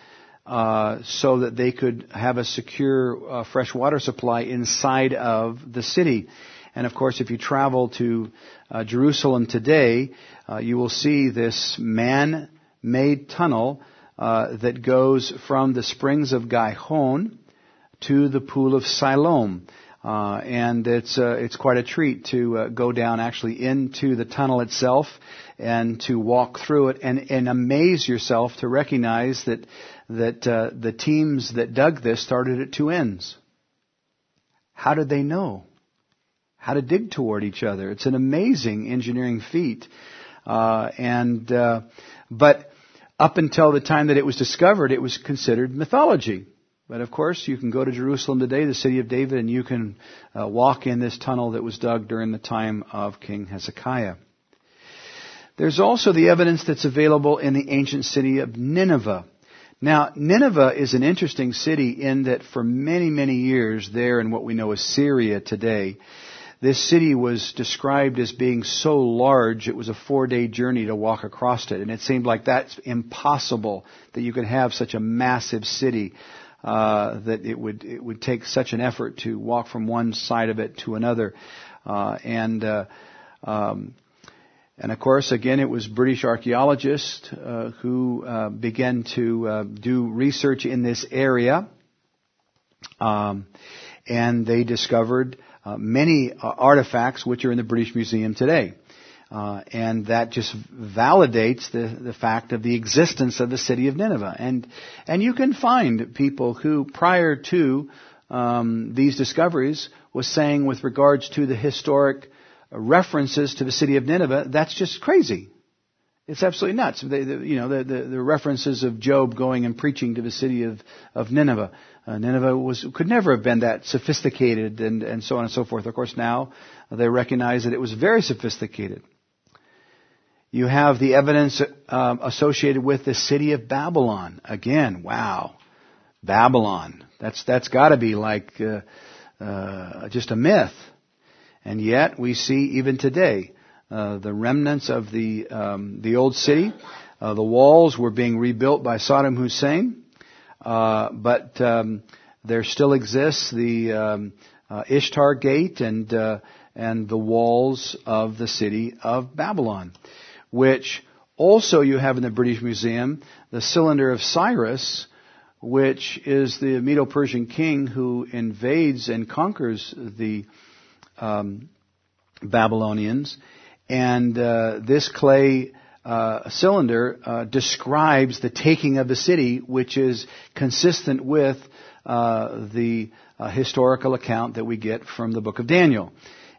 uh, so that they could have a secure uh, fresh water supply inside of the city. And of course, if you travel to uh, Jerusalem today, you will see this man-made tunnel that goes from the springs of Gihon to the pool of Siloam. Uh, and it's uh, it's quite a treat to uh, go down actually into the tunnel itself and to walk through it and, and amaze yourself to recognize that that uh, the teams that dug this started at two ends. How did they know how to dig toward each other? It's an amazing engineering feat, uh, and uh, but up until the time that it was discovered, it was considered mythology. But of course, you can go to Jerusalem today, the city of David, and you can uh, walk in this tunnel that was dug during the time of King Hezekiah. There's also the evidence that's available in the ancient city of Nineveh. Now, Nineveh is an interesting city in that for many, many years there in what we know as Syria today, this city was described as being so large it was a four day journey to walk across it. And it seemed like that's impossible that you could have such a massive city uh, that it would it would take such an effort to walk from one side of it to another, uh, and uh, um, and of course, again, it was British archaeologists uh, who uh, began to uh, do research in this area, um, and they discovered many artifacts which are in the British Museum today. Uh, and that just validates the, the fact of the existence of the city of Nineveh. And, and you can find people who, prior to um, these discoveries, was saying with regards to the historic references to the city of Nineveh, that's just crazy. It's absolutely nuts. They, the, you know, the, the, the, references of Job going and preaching to the city of, of Nineveh. Uh, Nineveh was, could never have been that sophisticated and, and so on and so forth. Of course, now they recognize that it was very sophisticated. You have the evidence um, associated with the city of Babylon. Again, wow. Babylon. That's, that's gotta be like, uh, uh, just a myth. And yet we see even today, uh, the remnants of the, um, the old city, uh, the walls were being rebuilt by Saddam Hussein, uh, but um, there still exists the um, uh, Ishtar Gate and uh, and the walls of the city of Babylon, which also you have in the British Museum the cylinder of Cyrus, which is the Medo-Persian king who invades and conquers the um, Babylonians, and uh, this clay uh, cylinder uh, describes the taking of the city, which is consistent with uh, the uh, historical account that we get from the book of Daniel.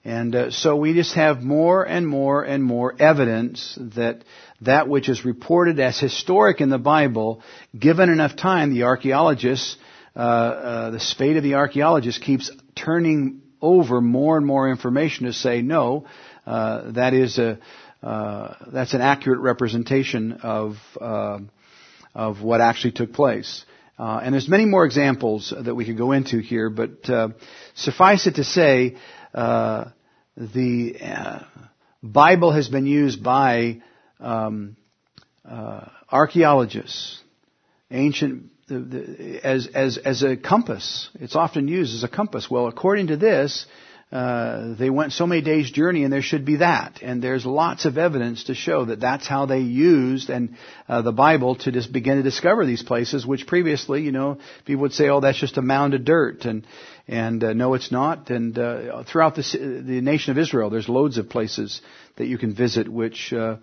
And uh, so we just have more and more and more evidence that that which is reported as historic in the Bible, given enough time, the archaeologists, uh, the spade of the archaeologists keeps turning over more and more information to say, no, that is a, uh, that's an accurate representation of uh, of what actually took place. Uh, and there's many more examples that we could go into here, but uh, suffice it to say, uh, the Bible has been used by um, archaeologists, ancient the, the, as, as, as a compass. It's often used as a compass. Well, according to this, uh, they went so many days journey and there should be that. And there's lots of evidence to show that that's how they used and uh, the Bible to just begin to discover these places, which previously, you know, people would say, oh, that's just a mound of dirt. And, and uh, no, it's not. And uh, throughout the, the nation of Israel, there's loads of places that you can visit, which, uh,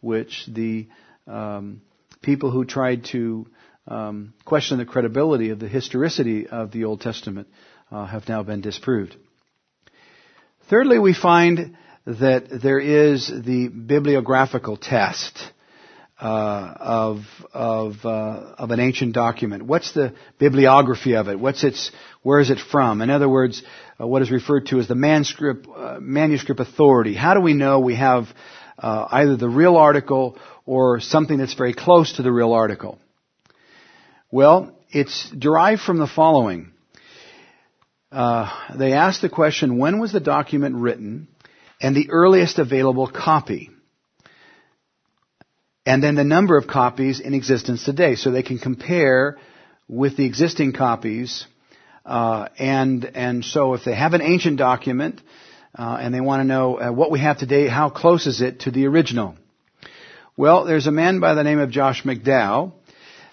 which the um, people who tried to um, question the credibility of the historicity of the Old Testament uh, have now been disproved. Thirdly, we find that there is the bibliographical test uh, of of uh, of an ancient document. What's the bibliography of it? What's its where is it from? In other words, uh, what is referred to as the manuscript uh, manuscript authority. How do we know we have uh, either the real article or something that's very close to the real article? Well, it's derived from the following uh, they asked the question, when was the document written and the earliest available copy? And then the number of copies in existence today. So they can compare with the existing copies. Uh, and, and so if they have an ancient document, uh, and they want to know uh, what we have today, how close is it to the original? Well, there's a man by the name of Josh McDowell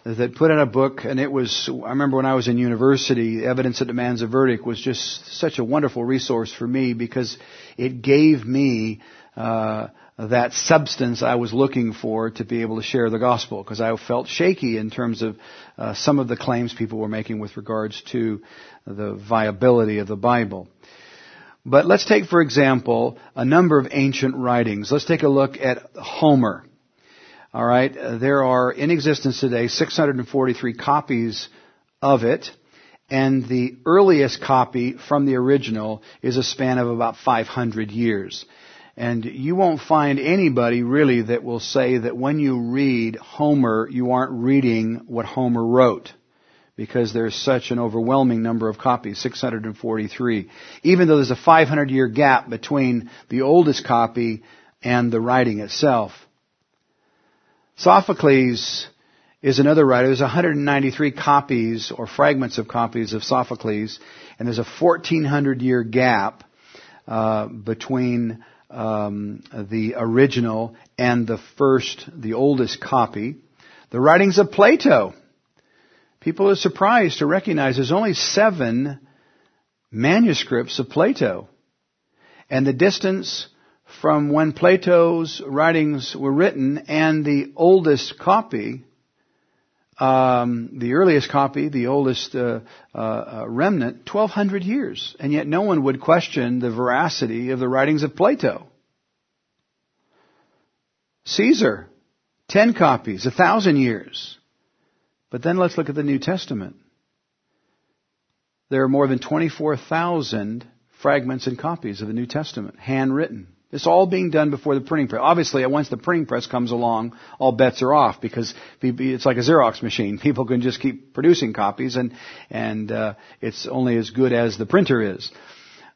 that put out a book, and it was, I remember when I was in university, Evidence That Demands a Verdict was just such a wonderful resource for me because it gave me uh, that substance I was looking for to be able to share the gospel because I felt shaky in terms of uh, some of the claims people were making with regards to the viability of the Bible. But let's take, for example, a number of ancient writings. Let's take a look at Homer. All right, uh, there are in existence today 643 copies of it, and the earliest copy from the original is a span of about 500 years. And you won't find anybody really that will say that when you read Homer, you aren't reading what Homer wrote. Because there's such an overwhelming number of copies, 643. Even though there's a 500 year gap between the oldest copy and the writing itself. Sophocles is another writer. There's 193 copies or fragments of copies of Sophocles, and there's a 1400 year gap uh, between um, the original and the first, the oldest copy. The writings of Plato. People are surprised to recognize there's only seven manuscripts of Plato. And the distance from when Plato's writings were written and the oldest copy, um, the earliest copy, the oldest uh, uh, uh remnant, 1200 years. And yet no one would question the veracity of the writings of Plato. Caesar, 10 copies, a thousand years. But then let's look at the New Testament. There are more than 24,000 fragments and copies of the New Testament, handwritten. It's all being done before the printing press. Obviously, once the printing press comes along, all bets are off because it's like a Xerox machine. People can just keep producing copies, and and uh, it's only as good as the printer is.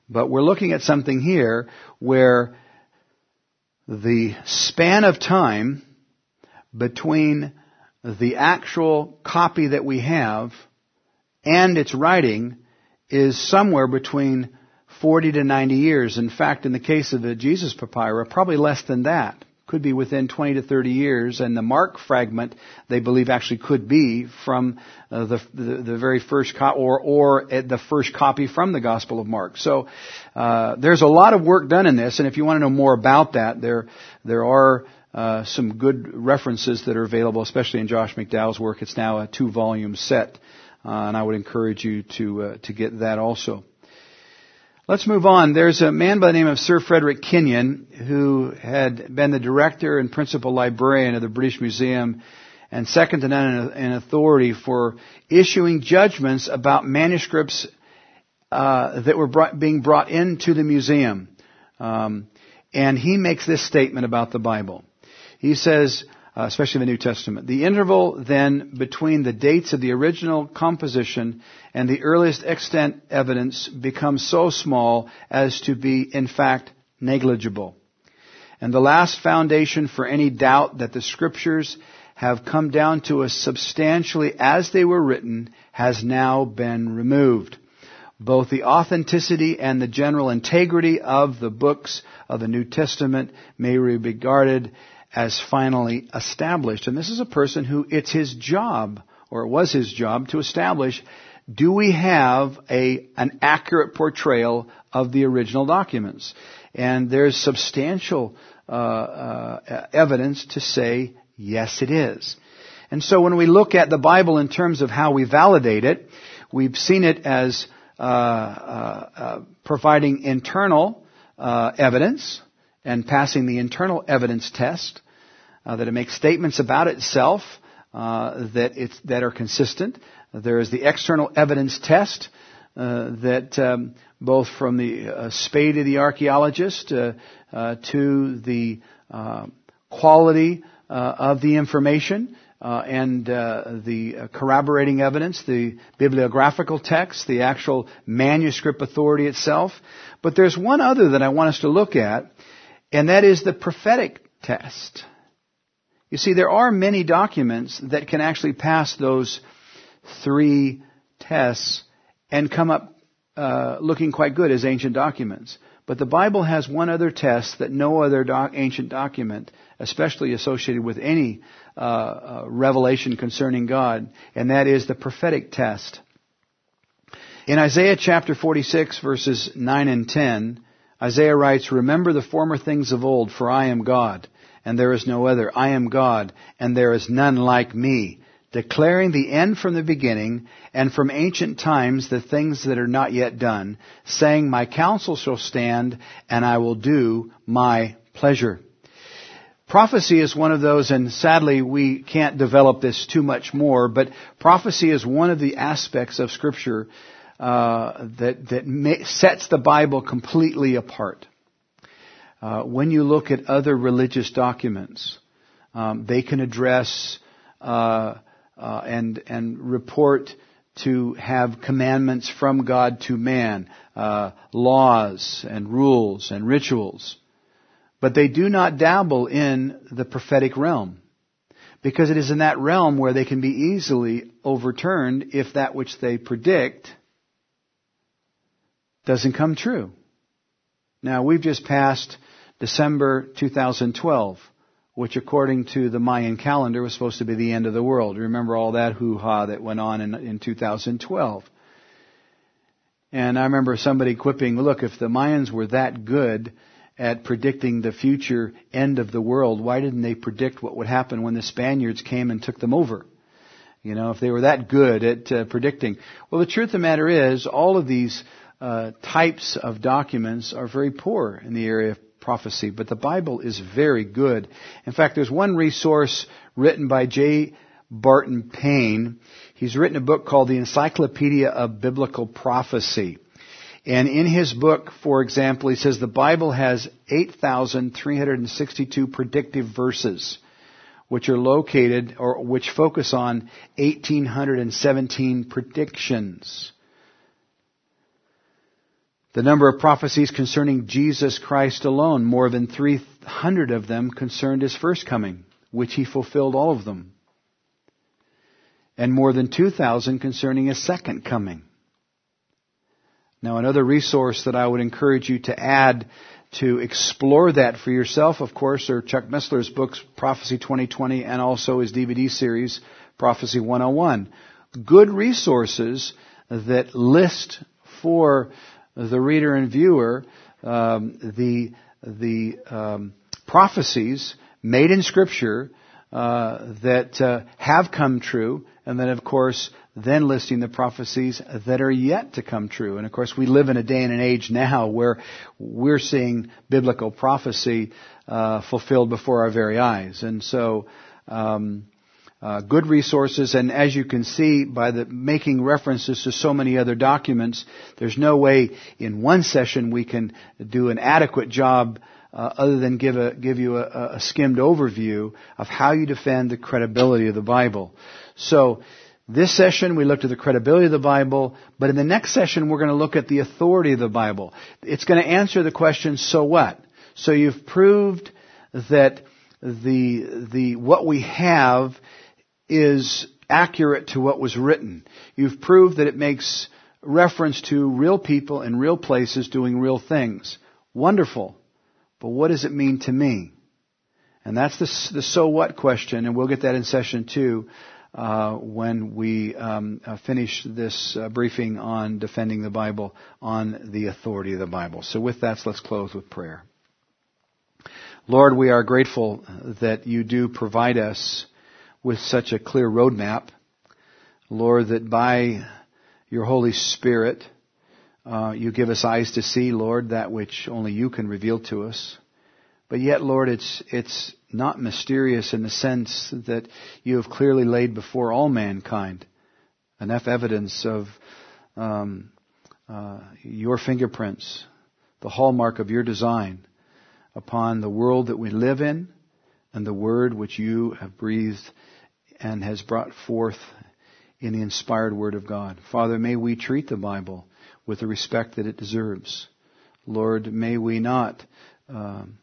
But we're looking at something here where the span of time between the actual copy that we have and its writing is somewhere between 40 to 90 years. In fact, in the case of the Jesus papyri, probably less than that. Could be within 20 to 30 years, and the Mark fragment they believe actually could be from uh, the, the, the very first co- or or the first copy from the Gospel of Mark. So uh, there's a lot of work done in this, and if you want to know more about that, there there are uh, some good references that are available, especially in Josh McDowell's work. It's now a two volume set, uh, and I would encourage you to uh, to get that also. Let's move on. There's a man by the name of Sir Frederick Kenyon who had been the director and principal librarian of the British Museum and second to none in authority for issuing judgments about manuscripts uh, that were brought, being brought into the museum. Um, and he makes this statement about the Bible. He says, uh, especially the New Testament. The interval then between the dates of the original composition and the earliest extant evidence becomes so small as to be, in fact, negligible. And the last foundation for any doubt that the scriptures have come down to us substantially as they were written has now been removed. Both the authenticity and the general integrity of the books of the New Testament may be regarded as finally established. And this is a person who it's his job, or it was his job, to establish do we have a, an accurate portrayal of the original documents? And there's substantial uh, uh, evidence to say yes, it is. And so when we look at the Bible in terms of how we validate it, we've seen it as uh, uh, uh providing internal uh, evidence, and passing the internal evidence test, uh, that it makes statements about itself uh, that it's that are consistent. There is the external evidence test uh, that um, both from the uh, spade of the archaeologist uh, uh, to the quality of the information. and the corroborating evidence, the bibliographical text, the actual manuscript authority itself. But there's one other that I want us to look at, and that is the prophetic test. You see, there are many documents that can actually pass those three tests and come up uh, looking quite good as ancient documents. But the Bible has one other test that no other doc- ancient document, especially associated with any uh, uh, revelation concerning God, and that is the prophetic test. In Isaiah chapter 46 verses 9 and 10, Isaiah writes, Remember the former things of old, for I am God, and there is no other. I am God, and there is none like me, declaring the end from the beginning, and from ancient times the things that are not yet done, saying, My counsel shall stand, and I will do my pleasure. Prophecy is one of those, and sadly we can't develop this too much more, but prophecy is one of the aspects of Scripture uh, that that sets the Bible completely apart. Uh, when you look at other religious documents, um, they can address uh, uh and and report to have commandments from God to man, uh, laws and rules and rituals, but they do not dabble in the prophetic realm because it is in that realm where they can be easily overturned if that which they predict doesn't come true. Now, we've just passed December 2012, which according to the Mayan calendar was supposed to be the end of the world. Remember all that hoo-ha that went on in, in 2012. And I remember somebody quipping, look, if the Mayans were that good at predicting the future end of the world, why didn't they predict what would happen when the Spaniards came and took them over? You know, if they were that good at uh, predicting. Well, the truth of the matter is, all of these uh, types of documents are very poor in the area of prophecy, but the Bible is very good. In fact, there's one resource written by J. Barton Payne. He's written a book called The Encyclopedia of Biblical Prophecy. And in his book, for example, he says the Bible has 8,362 predictive verses, which are located or which focus on 1,817 predictions. The number of prophecies concerning Jesus Christ alone, more than 300 of them concerned his first coming, which he fulfilled all of them. And more than 2,000 concerning his second coming. Now another resource that I would encourage you to add to explore that for yourself, of course, are Chuck Missler's books, Prophecy 2020, and also his DVD series, Prophecy 101. Good resources that list for the reader and viewer um, the the um, prophecies made in Scripture uh, that uh, have come true, and then of course then listing the prophecies that are yet to come true. And of course, we live in a day and an age now where we're seeing biblical prophecy uh, fulfilled before our very eyes. And so, um, uh, good resources, and as you can see by the making references to so many other documents, there's no way in one session we can do an adequate job uh, other than give a give you a, a skimmed overview of how you defend the credibility of the Bible. So this session, we looked at the credibility of the Bible, but in the next session, we're going to look at the authority of the Bible. It's going to answer the question, so what? So you've proved that the, the, what we have is accurate to what was written. You've proved that it makes reference to real people in real places doing real things. Wonderful. But what does it mean to me? And that's the, the so what question, and we'll get that in session two uh, when we um, uh, finish this uh, briefing on defending the Bible on the authority of the Bible. So with that, let's close with prayer. Lord, we are grateful that you do provide us with such a clear roadmap. Lord, that by your Holy Spirit, uh, you give us eyes to see, Lord, that which only you can reveal to us. But yet, Lord, it's, it's not mysterious in the sense that you have clearly laid before all mankind enough evidence of um, uh, your fingerprints, the hallmark of your design upon the world that we live in and the word which you have breathed and has brought forth in the inspired word of God. Father, may we treat the Bible with the respect that it deserves. Lord, may we not um,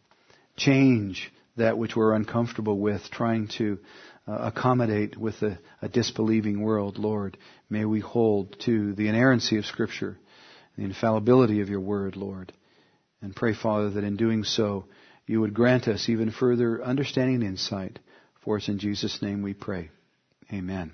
change that which we're uncomfortable with, trying to uh, accommodate with a, a, disbelieving world, Lord. May we hold to the inerrancy of Scripture, the infallibility of your word, Lord. And pray, Father, that in doing so, you would grant us even further understanding and insight. For us in Jesus' name we pray. Amen.